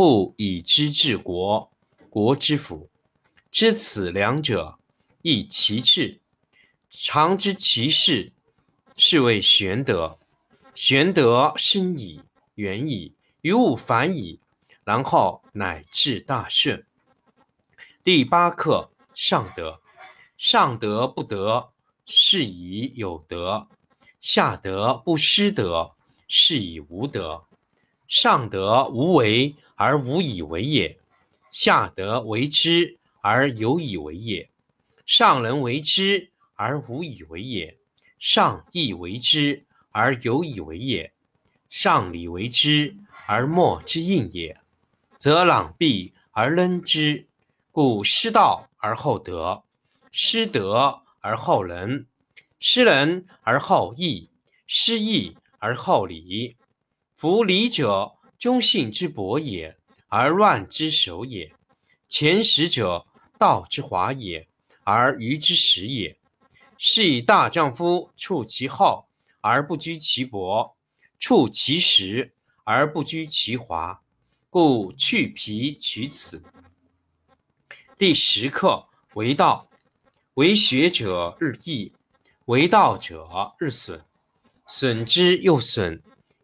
不以知治国，国之福。知此两者，亦其智。常知其事，是谓玄德。玄德深矣，远矣。于物反矣，然后乃至大顺。第八课：上德。上德不德，是以有德；下德不失德，是以无德。上德无为而无以为也，下德为之而有以为也。上人为之而无以为也，上义为之而有以为也，上礼为之。而莫之应也，则攘臂而扔之。故失道而后德，失德而后仁，失仁而后义，失义而后礼。夫礼者，忠信之薄也，而乱之首也。前识者，道之华也，而愚之始也。是以大丈夫处其厚而不居其薄，处其实。而不居其华，故去皮取此。第十课为道，为学者日益，为道者日损，损之又损，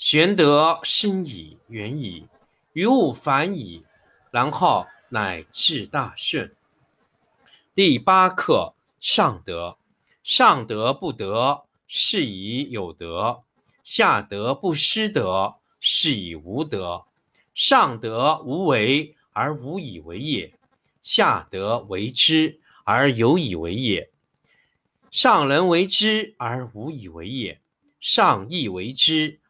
玄德深矣，远矣，于物反矣，然后乃至大顺。第八课：上德。上德不德，是以有德；下德不失德，是以无德。上德无为而无以为也，下德为之而有以为也。上人为之而无以为也，上义为之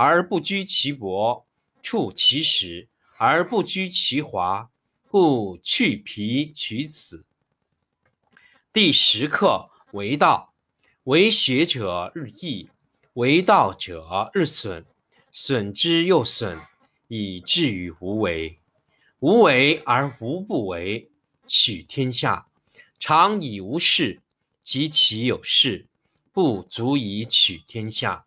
而不居其薄，处其实而不居其华，故去皮取此。第十课为道，为学者日益，为道者日损，损之又损。以至于无为，无为而无不为，取天下常以无事，及其有事，不足以取天下。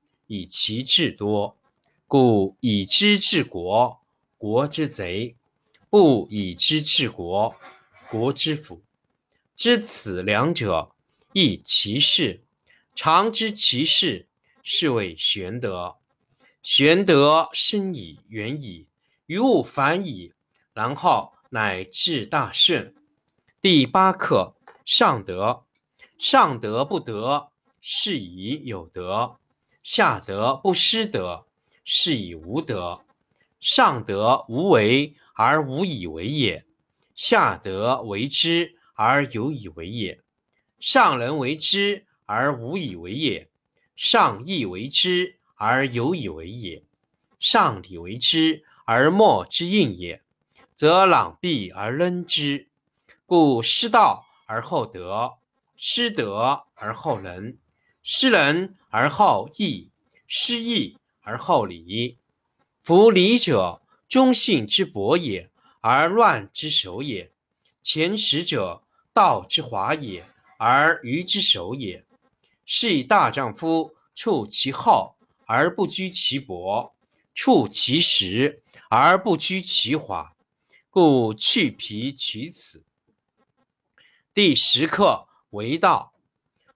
以其智多。故以知治国，国之贼；不以知治国，国之福。知此两者，亦其事。常知其事，是谓玄德。玄德深矣，远矣，于物反矣，然后乃至大顺。第八课：上德。上德不德，是以有德；下德不失德，是以无德。上德无为而无以为也，下德为之而有以为也。上人为之。而无以为也，上义为之而有以为也，上礼为之而莫之应也，则攘臂而扔之。故失道而后德，失德而后仁，失仁而好义，失义而后礼。夫礼者，忠信之薄也，而乱之首也；前识者，道之华也，而愚之首也。是以大丈夫处其厚而不居其薄，处其实而不居其华。故去皮取此。第十课为道，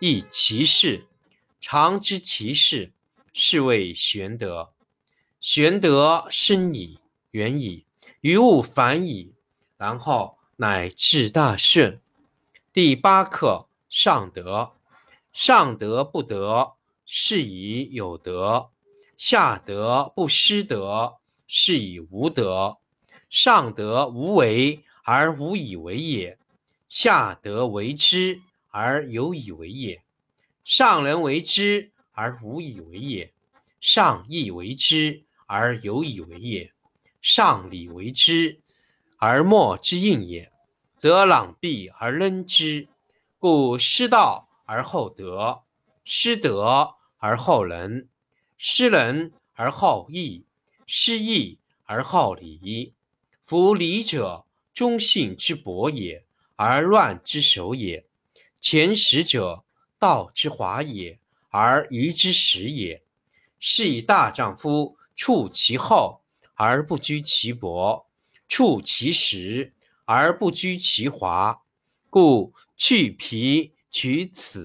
亦其事。常知其事，是谓玄德。玄德深矣，远矣，于物反矣，然后乃至大顺。第八课：上德。上德不德，是以有德；下德不失德，是以无德。上德无为而无以为也，下德为之而有以为也。上人为之而无以为也，上义为之而有以为也，上礼为之而莫之应也，则攘臂而扔之。故失道。而后德，失德而后仁，失仁而后义，失义而后礼。夫礼者，忠信之薄也，而乱之首也；前识者，道之华也，而愚之始也。是以大丈夫处其厚而不居其薄，处其实而不居其华。故去皮。取此。